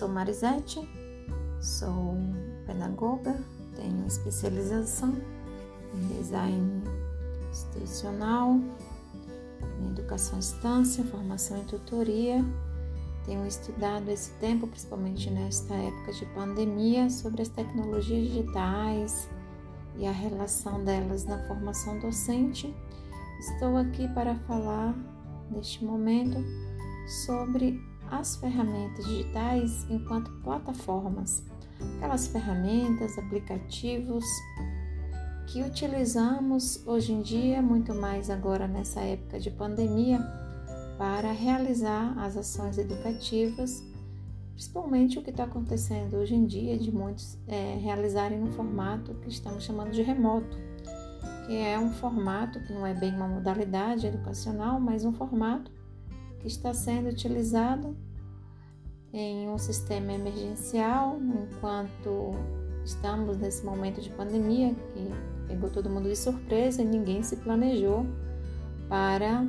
Sou Marisete, sou pedagoga, tenho especialização em design institucional, em educação à distância, formação em tutoria. Tenho estudado esse tempo, principalmente nesta época de pandemia, sobre as tecnologias digitais e a relação delas na formação docente. Estou aqui para falar neste momento sobre as ferramentas digitais enquanto plataformas, aquelas ferramentas, aplicativos que utilizamos hoje em dia, muito mais agora nessa época de pandemia, para realizar as ações educativas, principalmente o que está acontecendo hoje em dia, de muitos é, realizarem no formato que estamos chamando de remoto, que é um formato que não é bem uma modalidade educacional, mas um formato que está sendo utilizado em um sistema emergencial enquanto estamos nesse momento de pandemia que pegou todo mundo de surpresa e ninguém se planejou para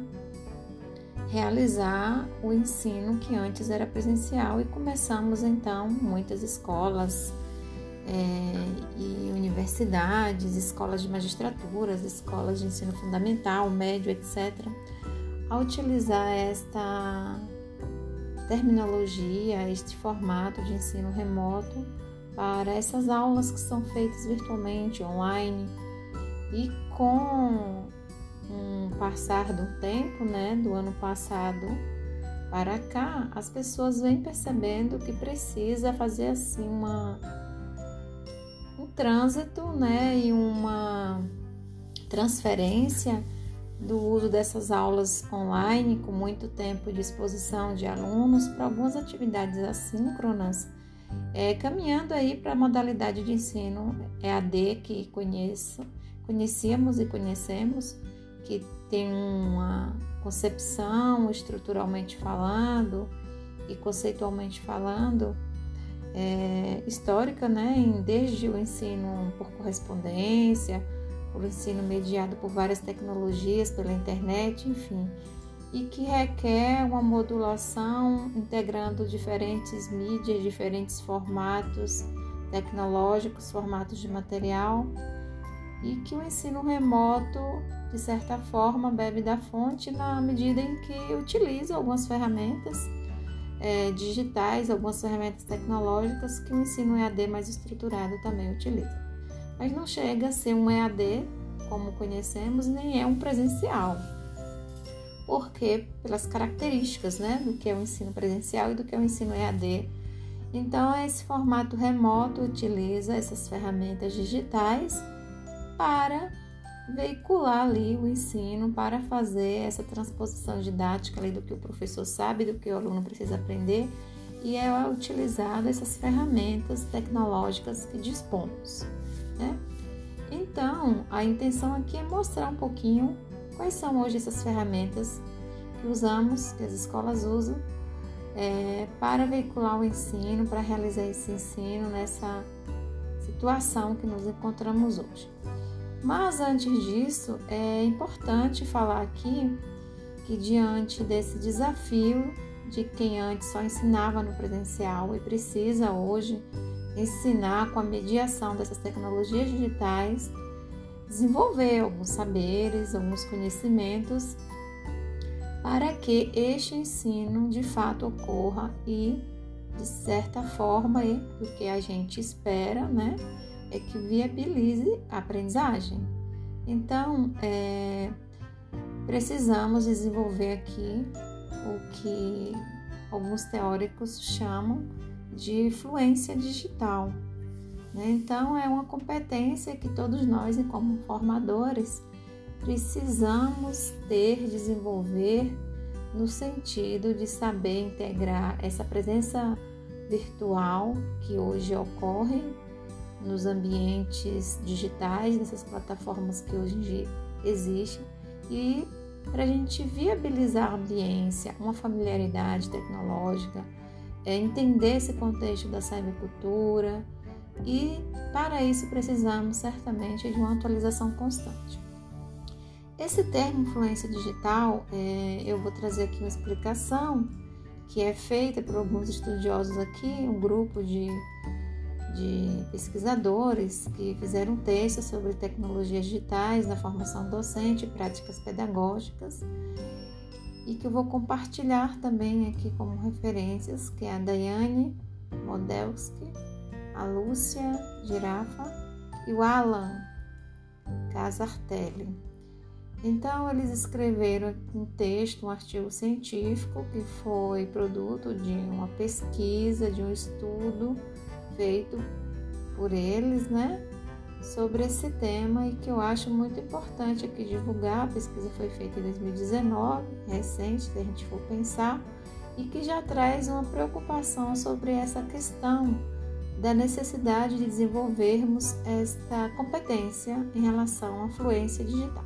realizar o ensino que antes era presencial. E começamos então muitas escolas é, e universidades, escolas de magistraturas, escolas de ensino fundamental, médio, etc a utilizar esta terminologia, este formato de ensino remoto para essas aulas que são feitas virtualmente, online e com um passar do tempo, né, do ano passado para cá, as pessoas vêm percebendo que precisa fazer assim uma um trânsito, né, e uma transferência do uso dessas aulas online com muito tempo de exposição de alunos para algumas atividades assíncronas, é, caminhando aí para a modalidade de ensino EAD que conheço, conhecíamos e conhecemos, que tem uma concepção estruturalmente falando e conceitualmente falando é, histórica, né, desde o ensino por correspondência, o ensino mediado por várias tecnologias, pela internet, enfim, e que requer uma modulação integrando diferentes mídias, diferentes formatos tecnológicos, formatos de material, e que o ensino remoto, de certa forma, bebe da fonte na medida em que utiliza algumas ferramentas é, digitais, algumas ferramentas tecnológicas que o ensino EAD mais estruturado também utiliza mas não chega a ser um EAD como conhecemos, nem é um presencial. Porque pelas características, né, do que é o ensino presencial e do que é o ensino EAD. Então, esse formato remoto utiliza essas ferramentas digitais para veicular ali o ensino, para fazer essa transposição didática ali do que o professor sabe, do que o aluno precisa aprender, e é utilizada essas ferramentas tecnológicas que dispomos né? Então, a intenção aqui é mostrar um pouquinho quais são hoje essas ferramentas que usamos, que as escolas usam, é, para veicular o ensino, para realizar esse ensino nessa situação que nos encontramos hoje. Mas antes disso, é importante falar aqui que diante desse desafio de quem antes só ensinava no presencial e precisa hoje ensinar com a mediação dessas tecnologias digitais, desenvolver alguns saberes, alguns conhecimentos para que este ensino de fato ocorra e de certa forma e o que a gente espera, né, é que viabilize a aprendizagem. Então, é, precisamos desenvolver aqui o que alguns teóricos chamam de fluência digital. Né? Então, é uma competência que todos nós, como formadores, precisamos ter, desenvolver, no sentido de saber integrar essa presença virtual que hoje ocorre nos ambientes digitais, nessas plataformas que hoje existem, e para a gente viabilizar a ambiência, uma familiaridade tecnológica, é entender esse contexto da cybercultura e para isso precisamos certamente de uma atualização constante. Esse termo influência digital, é, eu vou trazer aqui uma explicação que é feita por alguns estudiosos aqui, um grupo de, de pesquisadores que fizeram um texto sobre tecnologias digitais na formação docente e práticas pedagógicas e que eu vou compartilhar também aqui como referências, que é a Daiane Modelski, a Lúcia Girafa e o Alan Casartelli. Então, eles escreveram um texto, um artigo científico que foi produto de uma pesquisa, de um estudo feito por eles, né? Sobre esse tema e que eu acho muito importante aqui divulgar. A pesquisa foi feita em 2019, recente, se a gente for pensar, e que já traz uma preocupação sobre essa questão da necessidade de desenvolvermos esta competência em relação à fluência digital.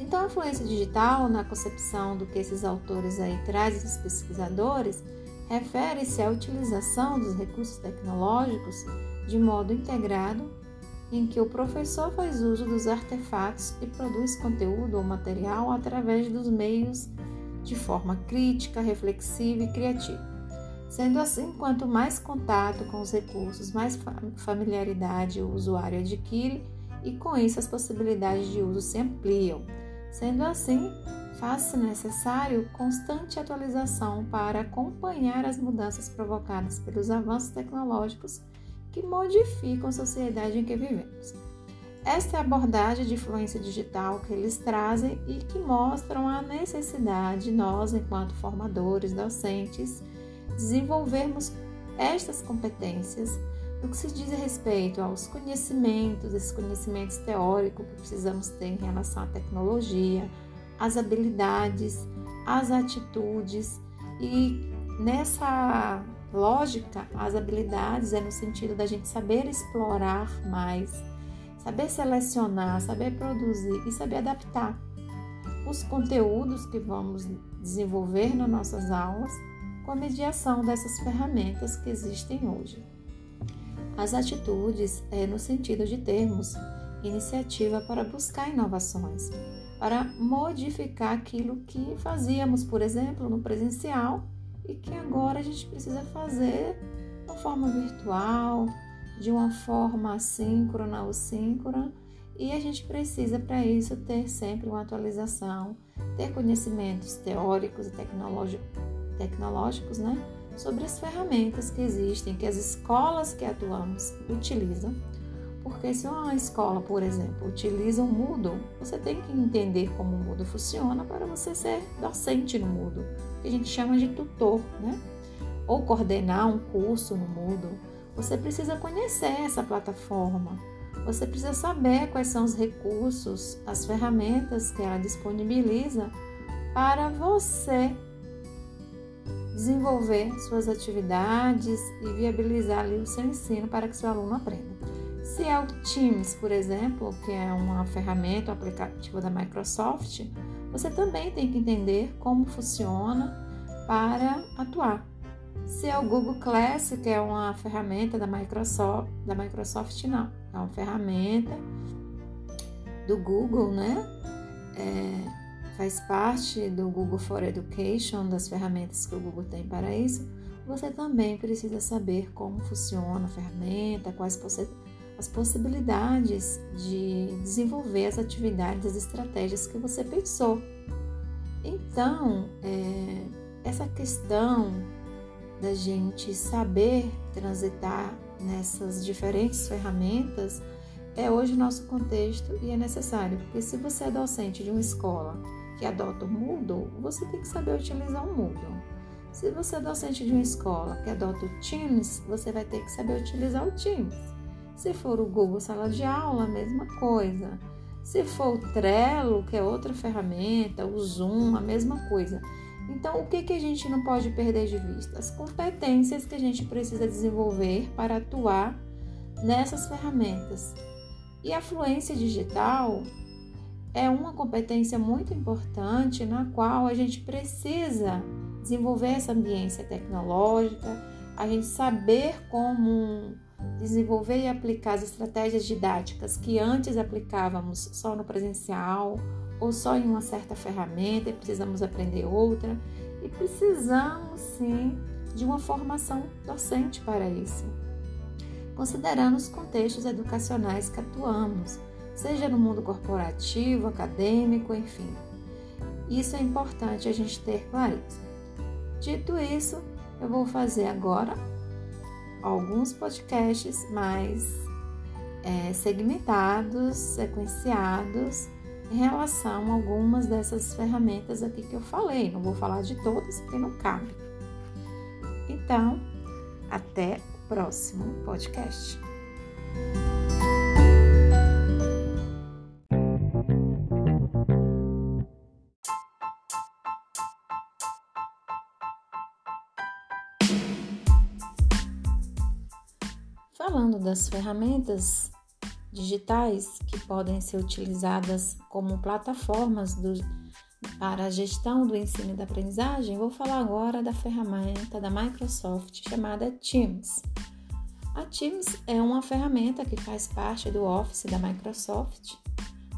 Então, a fluência digital, na concepção do que esses autores aí trazem, esses pesquisadores, refere-se à utilização dos recursos tecnológicos de modo integrado, em que o professor faz uso dos artefatos e produz conteúdo ou material através dos meios de forma crítica, reflexiva e criativa. Sendo assim, quanto mais contato com os recursos, mais familiaridade o usuário adquire e com isso as possibilidades de uso se ampliam. Sendo assim, faz-se necessário constante atualização para acompanhar as mudanças provocadas pelos avanços tecnológicos que modificam a sociedade em que vivemos. Esta é a abordagem de influência digital que eles trazem e que mostram a necessidade de nós, enquanto formadores, docentes, desenvolvermos estas competências no que se diz respeito aos conhecimentos, esses conhecimentos teóricos que precisamos ter em relação à tecnologia, às habilidades, às atitudes e nessa lógica, as habilidades é no sentido da gente saber explorar mais, saber selecionar, saber produzir e saber adaptar os conteúdos que vamos desenvolver nas nossas aulas com a mediação dessas ferramentas que existem hoje. As atitudes é no sentido de termos iniciativa para buscar inovações, para modificar aquilo que fazíamos, por exemplo, no presencial e que agora a gente precisa fazer de uma forma virtual, de uma forma assíncrona ou síncrona, e a gente precisa para isso ter sempre uma atualização, ter conhecimentos teóricos e tecnológicos, né? sobre as ferramentas que existem, que as escolas que atuamos utilizam. Porque se uma escola, por exemplo, utiliza o Moodle, você tem que entender como o Moodle funciona para você ser docente no Moodle, que a gente chama de tutor, né? Ou coordenar um curso no Moodle. Você precisa conhecer essa plataforma. Você precisa saber quais são os recursos, as ferramentas que ela disponibiliza para você desenvolver suas atividades e viabilizar ali o seu ensino para que seu aluno aprenda. Se é o Teams, por exemplo, que é uma ferramenta, um aplicativo da Microsoft, você também tem que entender como funciona para atuar. Se é o Google Class, que é uma ferramenta da Microsoft, da Microsoft não, é uma ferramenta do Google, né? É, faz parte do Google for Education, das ferramentas que o Google tem para isso, você também precisa saber como funciona a ferramenta, quais possi as possibilidades de desenvolver as atividades, as estratégias que você pensou. Então, é, essa questão da gente saber transitar nessas diferentes ferramentas é hoje o nosso contexto e é necessário, porque se você é docente de uma escola que adota o Moodle, você tem que saber utilizar o Moodle. Se você é docente de uma escola que adota o Teams, você vai ter que saber utilizar o Teams. Se for o Google Sala de Aula, a mesma coisa. Se for o Trello, que é outra ferramenta, o Zoom, a mesma coisa. Então, o que, que a gente não pode perder de vista? As competências que a gente precisa desenvolver para atuar nessas ferramentas. E a fluência digital é uma competência muito importante na qual a gente precisa desenvolver essa ambiência tecnológica, a gente saber como desenvolver e aplicar as estratégias didáticas que antes aplicávamos só no presencial ou só em uma certa ferramenta e precisamos aprender outra. e precisamos sim de uma formação docente para isso, considerando os contextos educacionais que atuamos, seja no mundo corporativo, acadêmico, enfim. Isso é importante a gente ter clareza. Dito isso, eu vou fazer agora alguns podcasts mais é, segmentados, sequenciados em relação a algumas dessas ferramentas aqui que eu falei. Não vou falar de todas porque não cabe. Então, até o próximo podcast. Das ferramentas digitais que podem ser utilizadas como plataformas do, para a gestão do ensino e da aprendizagem, vou falar agora da ferramenta da Microsoft chamada Teams. A Teams é uma ferramenta que faz parte do Office da Microsoft,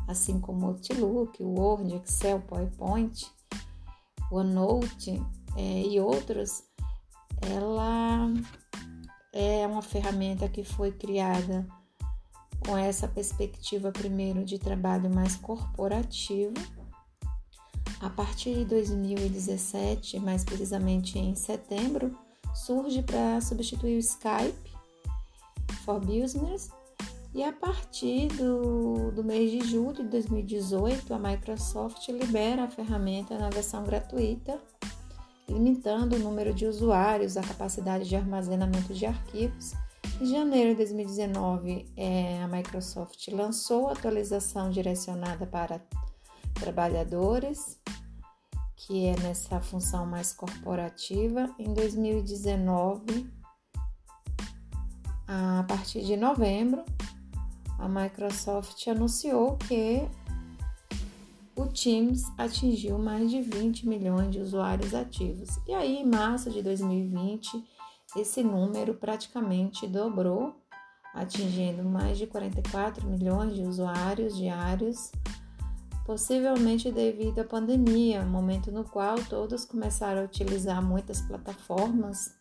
assim como Outlook, Word, Excel, PowerPoint, OneNote é, e outros. Ela é uma ferramenta que foi criada com essa perspectiva primeiro de trabalho mais corporativo. A partir de 2017, mais precisamente em setembro, surge para substituir o Skype for Business e a partir do, do mês de julho de 2018, a Microsoft libera a ferramenta na versão gratuita, limitando o número de usuários, a capacidade de armazenamento de arquivos em janeiro de 2019, é, a Microsoft lançou a atualização direcionada para trabalhadores, que é nessa função mais corporativa. Em 2019, a partir de novembro, a Microsoft anunciou que o Teams atingiu mais de 20 milhões de usuários ativos. E aí, em março de 2020, esse número praticamente dobrou, atingindo mais de 44 milhões de usuários diários, possivelmente devido à pandemia, momento no qual todos começaram a utilizar muitas plataformas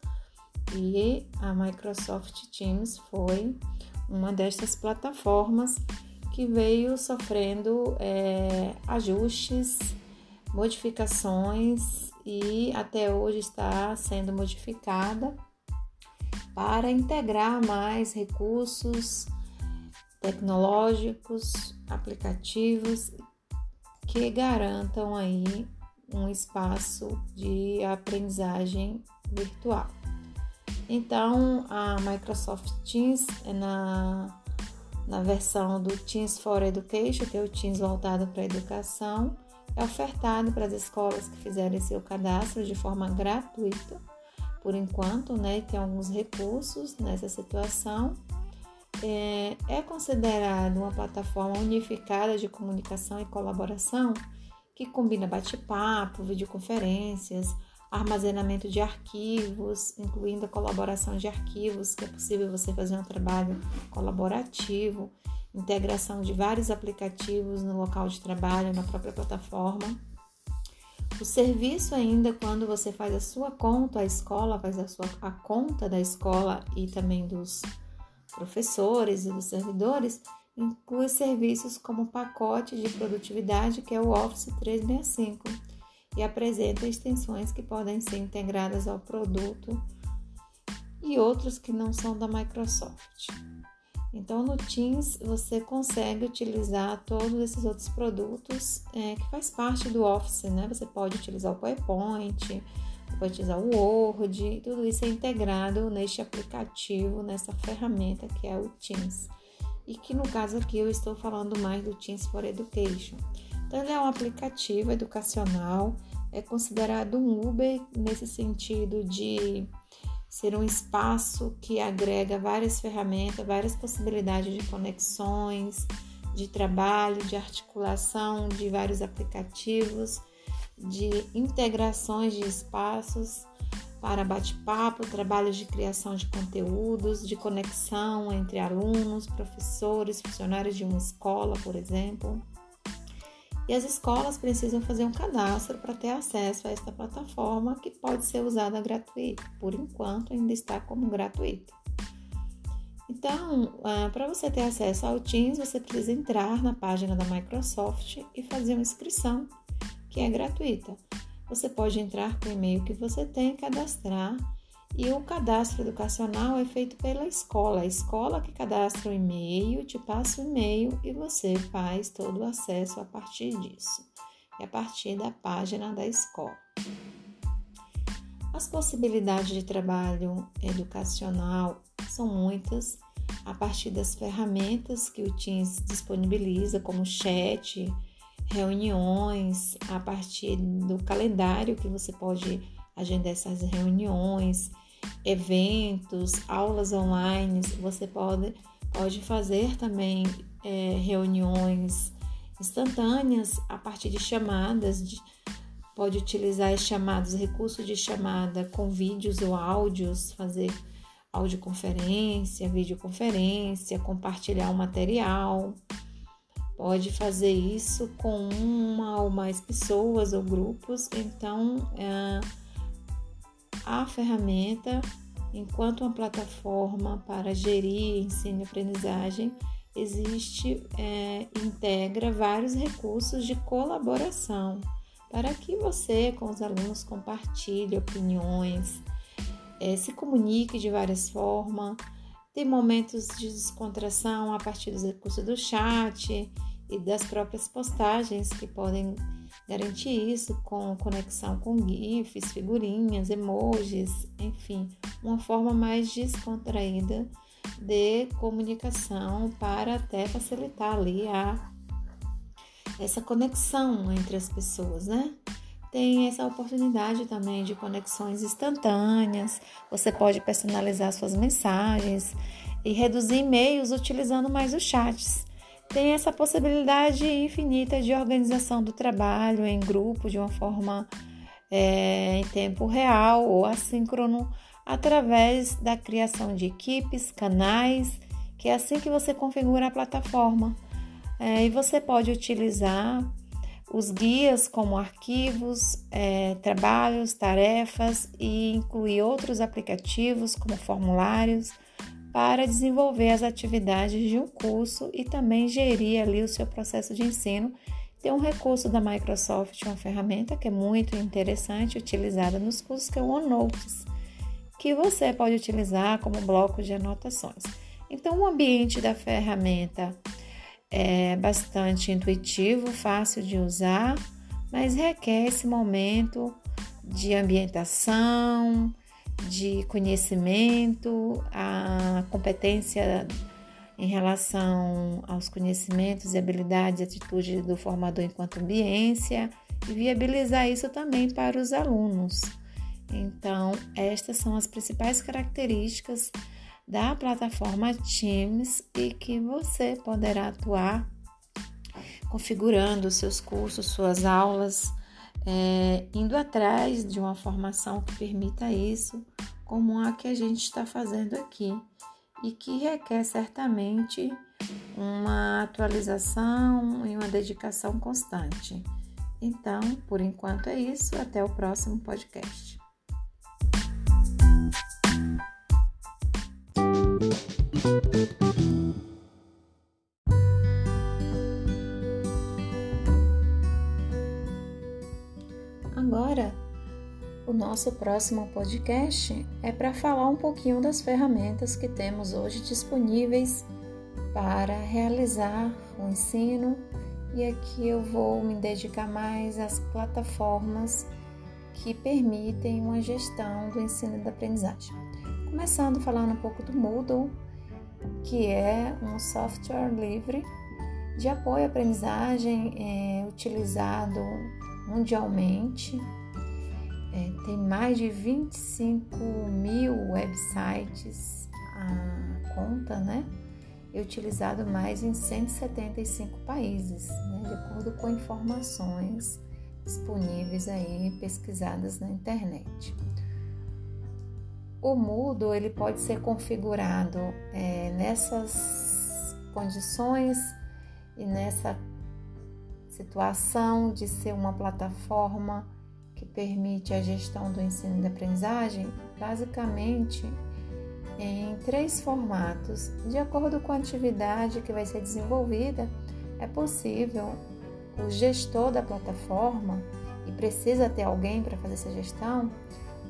e a Microsoft Teams foi uma destas plataformas que veio sofrendo é, ajustes, modificações e até hoje está sendo modificada para integrar mais recursos tecnológicos, aplicativos que garantam aí um espaço de aprendizagem virtual. Então, a Microsoft Teams é na, na versão do Teams for Education, que é o Teams voltado para a educação, é ofertado para as escolas que fizerem seu cadastro de forma gratuita por enquanto, né, tem alguns recursos nessa situação. É, é considerado uma plataforma unificada de comunicação e colaboração que combina bate-papo, videoconferências, armazenamento de arquivos, incluindo a colaboração de arquivos, que é possível você fazer um trabalho colaborativo, integração de vários aplicativos no local de trabalho, na própria plataforma. O serviço ainda, quando você faz a sua conta, a escola faz a, sua, a conta da escola e também dos professores e dos servidores, inclui serviços como pacote de produtividade, que é o Office 365, e apresenta extensões que podem ser integradas ao produto e outros que não são da Microsoft. Então, no Teams você consegue utilizar todos esses outros produtos é, que faz parte do Office, né? Você pode utilizar o PowerPoint, pode utilizar o Word, tudo isso é integrado neste aplicativo, nessa ferramenta que é o Teams. E que no caso aqui eu estou falando mais do Teams for Education. Então, ele é um aplicativo educacional, é considerado um Uber nesse sentido de ser um espaço que agrega várias ferramentas, várias possibilidades de conexões, de trabalho, de articulação de vários aplicativos, de integrações de espaços para bate-papo, trabalhos de criação de conteúdos, de conexão entre alunos, professores, funcionários de uma escola, por exemplo. E as escolas precisam fazer um cadastro para ter acesso a esta plataforma que pode ser usada gratuita. Por enquanto, ainda está como gratuita. Então, ah, para você ter acesso ao Teams, você precisa entrar na página da Microsoft e fazer uma inscrição, que é gratuita. Você pode entrar com o e-mail que você tem, cadastrar e o cadastro educacional é feito pela escola. A escola que cadastra o e-mail, te passa o e-mail e você faz todo o acesso a partir disso. É a partir da página da escola. As possibilidades de trabalho educacional são muitas, a partir das ferramentas que o Teams disponibiliza, como chat, reuniões, a partir do calendário que você pode agendar essas reuniões, eventos, aulas online. Você pode, pode fazer também é, reuniões instantâneas a partir de chamadas, de, pode utilizar as chamadas, recursos de chamada com vídeos ou áudios, fazer audioconferência, videoconferência, compartilhar o material. Pode fazer isso com uma ou mais pessoas ou grupos. Então, é, a ferramenta, enquanto uma plataforma para gerir ensino e aprendizagem, existe, é, integra vários recursos de colaboração para que você com os alunos compartilhe opiniões, é, se comunique de várias formas, tem momentos de descontração a partir dos recursos do chat e das próprias postagens que podem Garantir isso com conexão com GIFs, figurinhas, emojis, enfim, uma forma mais descontraída de comunicação para até facilitar ali a, essa conexão entre as pessoas, né? Tem essa oportunidade também de conexões instantâneas. Você pode personalizar suas mensagens e reduzir e-mails utilizando mais os chats tem essa possibilidade infinita de organização do trabalho em grupo de uma forma é, em tempo real ou assíncrono através da criação de equipes, canais, que é assim que você configura a plataforma. É, e você pode utilizar os guias como arquivos, é, trabalhos, tarefas e incluir outros aplicativos como formulários para desenvolver as atividades de um curso e também gerir ali o seu processo de ensino. Tem um recurso da Microsoft, uma ferramenta que é muito interessante, utilizada nos cursos, que é o OneNotes, que você pode utilizar como bloco de anotações. Então, o ambiente da ferramenta é bastante intuitivo, fácil de usar, mas requer esse momento de ambientação, de conhecimento, a competência em relação aos conhecimentos e habilidades e atitudes do formador enquanto ambiência e viabilizar isso também para os alunos. Então, estas são as principais características da plataforma Teams e que você poderá atuar configurando seus cursos, suas aulas, é, indo atrás de uma formação que permita isso, como a que a gente está fazendo aqui e que requer certamente uma atualização e uma dedicação constante. Então, por enquanto é isso, até o próximo podcast. Nosso próximo podcast é para falar um pouquinho das ferramentas que temos hoje disponíveis para realizar o ensino e aqui eu vou me dedicar mais às plataformas que permitem uma gestão do ensino e da aprendizagem. Começando falando um pouco do Moodle, que é um software livre de apoio à aprendizagem é, utilizado mundialmente. É, tem mais de 25 mil websites a conta, né? E utilizado mais em 175 países, né? de acordo com informações disponíveis aí pesquisadas na internet. O Moodle ele pode ser configurado é, nessas condições e nessa situação de ser uma plataforma que permite a gestão do ensino e da aprendizagem, basicamente em três formatos. De acordo com a atividade que vai ser desenvolvida, é possível o gestor da plataforma, e precisa ter alguém para fazer essa gestão,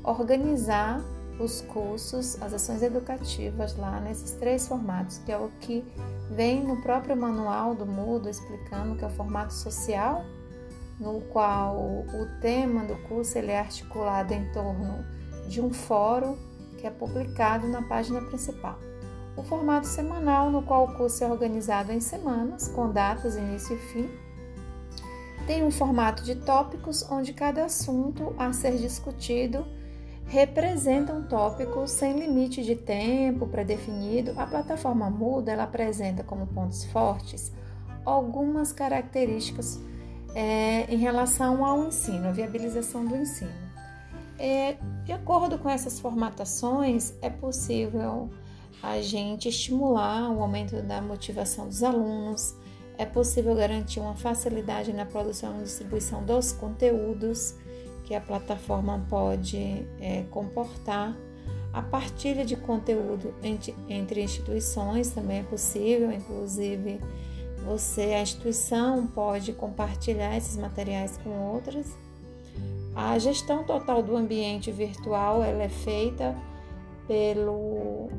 organizar os cursos, as ações educativas lá nesses três formatos, que é o que vem no próprio manual do Moodle explicando que é o formato social, no qual o tema do curso ele é articulado em torno de um fórum que é publicado na página principal. O formato semanal, no qual o curso é organizado em semanas, com datas, início e fim. Tem um formato de tópicos, onde cada assunto a ser discutido representa um tópico sem limite de tempo pré-definido. A plataforma Muda ela apresenta como pontos fortes algumas características é, em relação ao ensino, a viabilização do ensino. É, de acordo com essas formatações, é possível a gente estimular o aumento da motivação dos alunos, é possível garantir uma facilidade na produção e distribuição dos conteúdos que a plataforma pode é, comportar. A partilha de conteúdo entre, entre instituições também é possível, inclusive você, a instituição, pode compartilhar esses materiais com outras. A gestão total do ambiente virtual ela é feita pelo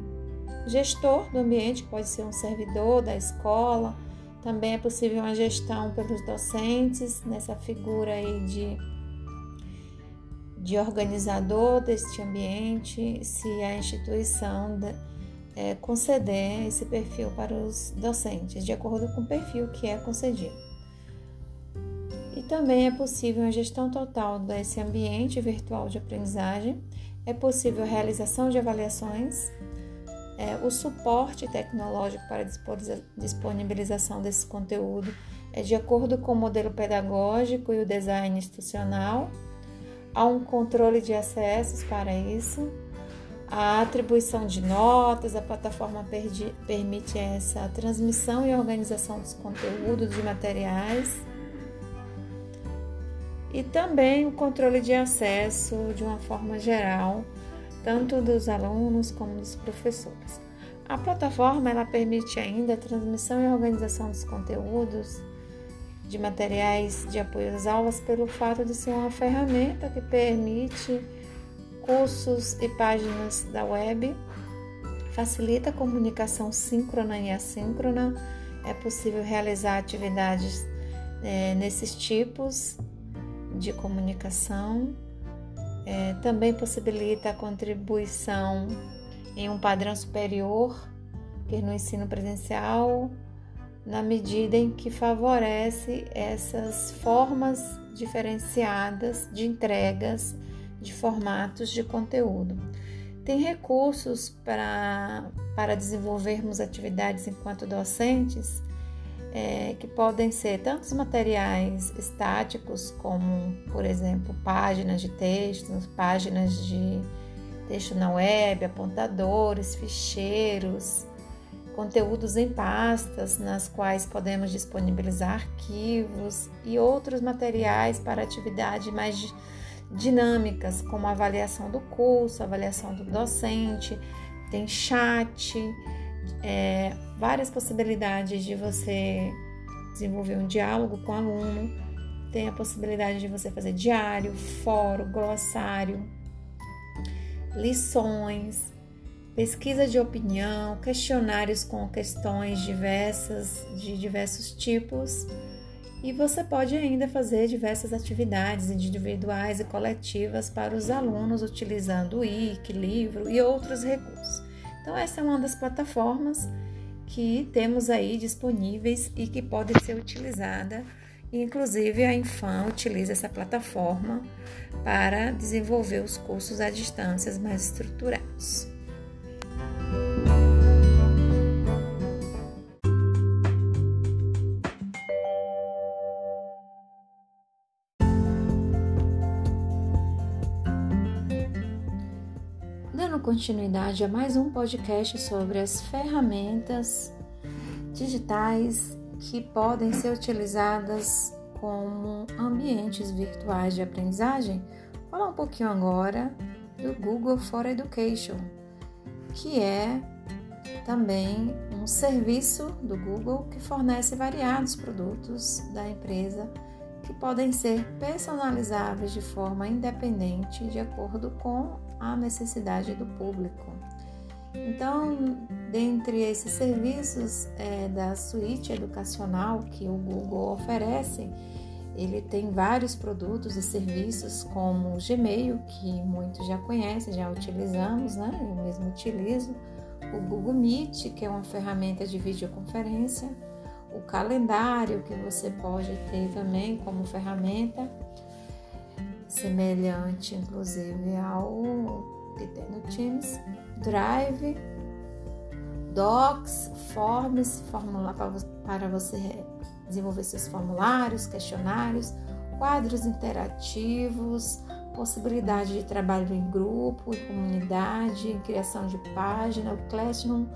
gestor do ambiente, pode ser um servidor da escola. Também é possível uma gestão pelos docentes, nessa figura aí de, de organizador deste ambiente, se a instituição é, conceder esse perfil para os docentes, de acordo com o perfil que é concedido. E também é possível a gestão total desse ambiente virtual de aprendizagem, é possível a realização de avaliações, é, o suporte tecnológico para disponibilização desse conteúdo é de acordo com o modelo pedagógico e o design institucional, há um controle de acessos para isso a atribuição de notas, a plataforma permite essa transmissão e organização dos conteúdos de materiais e também o controle de acesso de uma forma geral, tanto dos alunos como dos professores. A plataforma ela permite ainda a transmissão e organização dos conteúdos de materiais de apoio às aulas pelo fato de ser uma ferramenta que permite cursos e páginas da web, facilita a comunicação síncrona e assíncrona, é possível realizar atividades é, nesses tipos de comunicação, é, também possibilita a contribuição em um padrão superior que no ensino presencial, na medida em que favorece essas formas diferenciadas de entregas de formatos de conteúdo. Tem recursos para, para desenvolvermos atividades enquanto docentes, é, que podem ser tantos materiais estáticos, como, por exemplo, páginas de texto, páginas de texto na web, apontadores, ficheiros, conteúdos em pastas nas quais podemos disponibilizar arquivos e outros materiais para atividade mais dinâmicas, como avaliação do curso, avaliação do docente, tem chat, é, várias possibilidades de você desenvolver um diálogo com o aluno, tem a possibilidade de você fazer diário, fórum, glossário, lições, pesquisa de opinião, questionários com questões diversas de diversos tipos e você pode ainda fazer diversas atividades individuais e coletivas para os alunos utilizando o IC, livro e outros recursos. Então, essa é uma das plataformas que temos aí disponíveis e que pode ser utilizada. Inclusive, a Infam utiliza essa plataforma para desenvolver os cursos à distância mais estruturados. Continuidade a mais um podcast sobre as ferramentas digitais que podem ser utilizadas como ambientes virtuais de aprendizagem, falar um pouquinho agora do Google for Education, que é também um serviço do Google que fornece variados produtos da empresa que podem ser personalizáveis de forma independente de acordo com a necessidade do público. Então, dentre esses serviços é, da suíte educacional que o Google oferece, ele tem vários produtos e serviços como o Gmail, que muitos já conhecem, já utilizamos, né? Eu mesmo utilizo. O Google Meet, que é uma ferramenta de videoconferência. O calendário, que você pode ter também como ferramenta, semelhante inclusive ao que tem no Teams. Drive, Docs, Forms, fórmula para você desenvolver seus formulários, questionários, quadros interativos, possibilidade de trabalho em grupo, em comunidade, criação de página, o Classroom,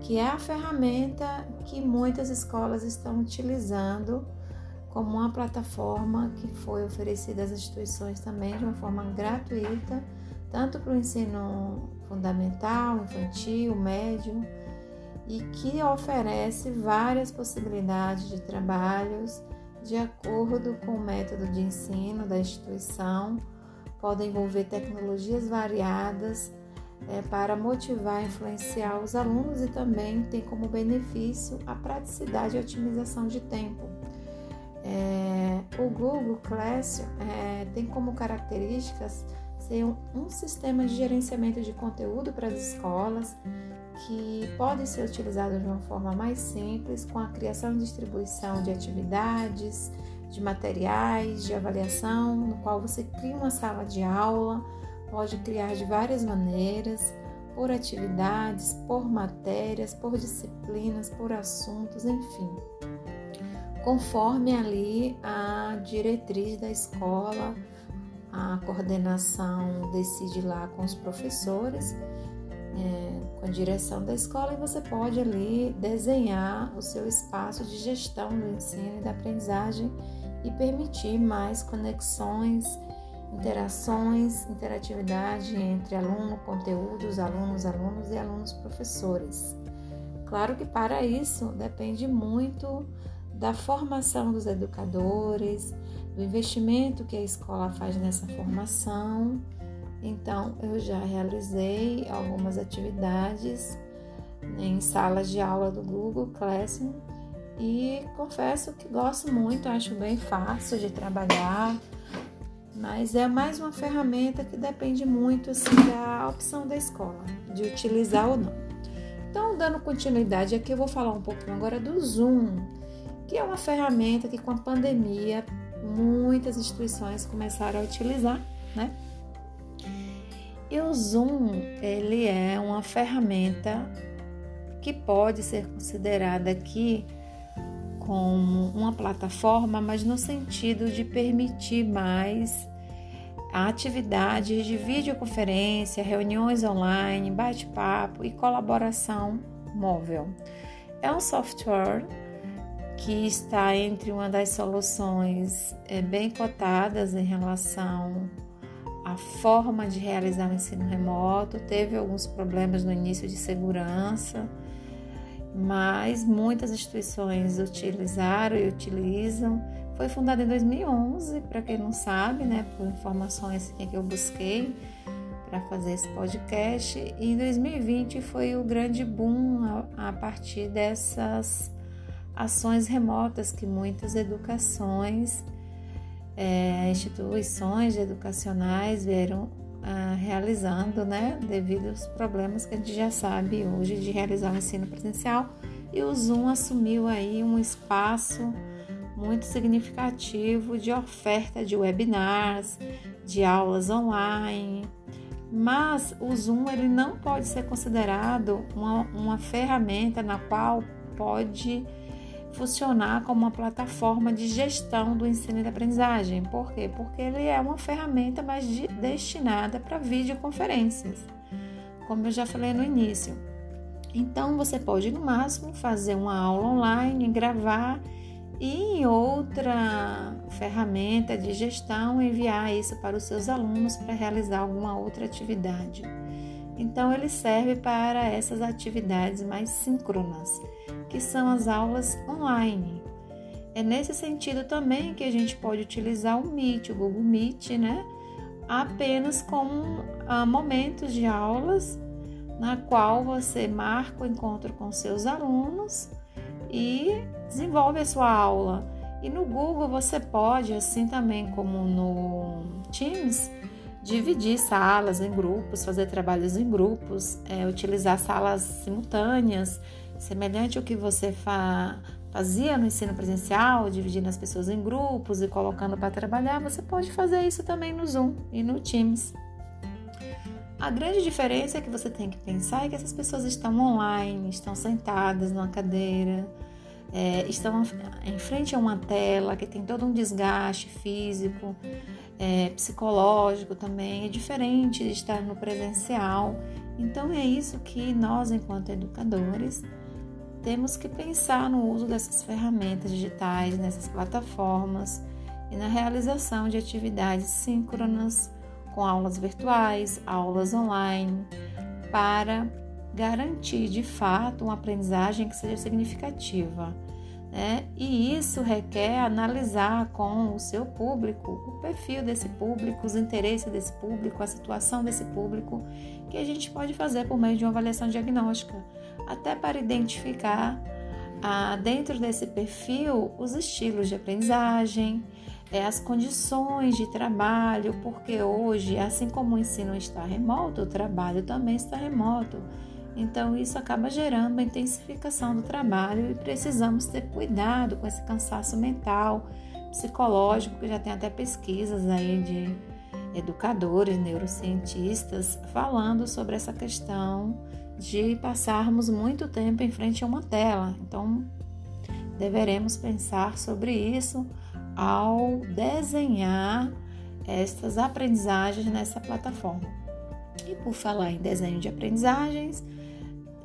que é a ferramenta que muitas escolas estão utilizando como uma plataforma que foi oferecida às instituições também de uma forma gratuita, tanto para o ensino fundamental, infantil, médio, e que oferece várias possibilidades de trabalhos de acordo com o método de ensino da instituição, podem envolver tecnologias variadas é, para motivar e influenciar os alunos e também tem como benefício a praticidade e otimização de tempo. É, o Google Classroom é, tem como características ser um, um sistema de gerenciamento de conteúdo para as escolas que pode ser utilizado de uma forma mais simples, com a criação e distribuição de atividades, de materiais, de avaliação, no qual você cria uma sala de aula, pode criar de várias maneiras, por atividades, por matérias, por disciplinas, por assuntos, enfim. Conforme ali a diretriz da escola, a coordenação decide lá com os professores é, com a direção da escola e você pode ali desenhar o seu espaço de gestão do ensino e da aprendizagem e permitir mais conexões, interações, interatividade entre aluno, conteúdos, alunos, alunos e alunos professores. Claro que para isso depende muito da formação dos educadores, do investimento que a escola faz nessa formação então, eu já realizei algumas atividades em salas de aula do Google Classroom e confesso que gosto muito, acho bem fácil de trabalhar, mas é mais uma ferramenta que depende muito assim, da opção da escola, de utilizar ou não. Então, dando continuidade aqui, eu vou falar um pouquinho agora do Zoom, que é uma ferramenta que com a pandemia muitas instituições começaram a utilizar, né? E o Zoom, ele é uma ferramenta que pode ser considerada aqui como uma plataforma, mas no sentido de permitir mais atividades de videoconferência, reuniões online, bate-papo e colaboração móvel. É um software que está entre uma das soluções é, bem cotadas em relação a forma de realizar o ensino remoto, teve alguns problemas no início de segurança, mas muitas instituições utilizaram e utilizam. Foi fundada em 2011, para quem não sabe, né, por informações que eu busquei para fazer esse podcast, e em 2020 foi o grande boom a, a partir dessas ações remotas que muitas educações é, instituições educacionais vieram ah, realizando, né, devido aos problemas que a gente já sabe hoje de realizar o ensino presencial, e o Zoom assumiu aí um espaço muito significativo de oferta de webinars, de aulas online, mas o Zoom ele não pode ser considerado uma, uma ferramenta na qual pode funcionar como uma plataforma de gestão do ensino e da aprendizagem. Por quê? Porque ele é uma ferramenta mais de, destinada para videoconferências, como eu já falei no início. Então você pode no máximo fazer uma aula online, gravar e em outra ferramenta de gestão enviar isso para os seus alunos para realizar alguma outra atividade. Então ele serve para essas atividades mais síncronas, que são as aulas online. É nesse sentido também que a gente pode utilizar o Meet, o Google Meet, né? Apenas como ah, momentos de aulas na qual você marca o encontro com seus alunos e desenvolve a sua aula. E no Google você pode, assim também como no Teams, dividir salas em grupos, fazer trabalhos em grupos, é, utilizar salas simultâneas, semelhante ao que você fa fazia no ensino presencial, dividindo as pessoas em grupos e colocando para trabalhar, você pode fazer isso também no Zoom e no Teams. A grande diferença que você tem que pensar é que essas pessoas estão online, estão sentadas numa cadeira, é, estão em frente a uma tela que tem todo um desgaste físico, é, psicológico também. É diferente de estar no presencial. Então é isso que nós, enquanto educadores, temos que pensar no uso dessas ferramentas digitais, nessas plataformas e na realização de atividades síncronas com aulas virtuais, aulas online, para garantir de fato uma aprendizagem que seja significativa. Né? E isso requer analisar com o seu público, o perfil desse público, os interesses desse público, a situação desse público, que a gente pode fazer por meio de uma avaliação diagnóstica, até para identificar ah, dentro desse perfil os estilos de aprendizagem, é, as condições de trabalho, porque hoje, assim como o ensino está remoto, o trabalho também está remoto. Então, isso acaba gerando uma intensificação do trabalho e precisamos ter cuidado com esse cansaço mental, psicológico, que já tem até pesquisas aí de educadores, neurocientistas, falando sobre essa questão de passarmos muito tempo em frente a uma tela. Então, deveremos pensar sobre isso ao desenhar estas aprendizagens nessa plataforma. E por falar em desenho de aprendizagens,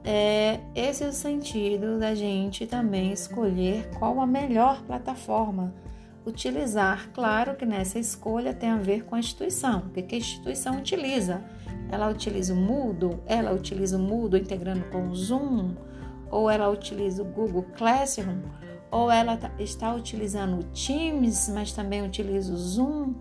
é, esse é o sentido da gente também escolher qual a melhor plataforma utilizar. Claro que nessa escolha tem a ver com a instituição, o que a instituição utiliza. Ela utiliza o Moodle, ela utiliza o Moodle integrando com o Zoom, ou ela utiliza o Google Classroom, ou ela tá, está utilizando o Teams, mas também utiliza o Zoom.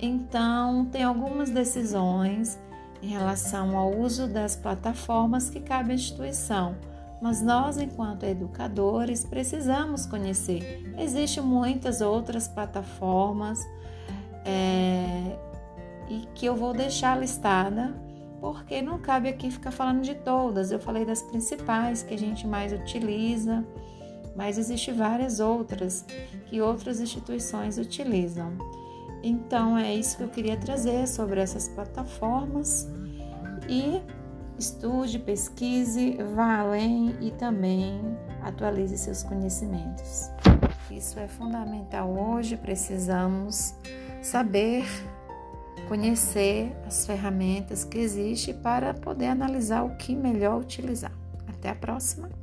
Então, tem algumas decisões em relação ao uso das plataformas que cabe à instituição. Mas nós, enquanto educadores, precisamos conhecer. Existem muitas outras plataformas é, e que eu vou deixar listada, porque não cabe aqui ficar falando de todas. Eu falei das principais que a gente mais utiliza, mas existem várias outras que outras instituições utilizam. Então é isso que eu queria trazer sobre essas plataformas e estude, pesquise, vá além e também atualize seus conhecimentos. Isso é fundamental hoje, precisamos saber, conhecer as ferramentas que existem para poder analisar o que melhor utilizar. Até a próxima!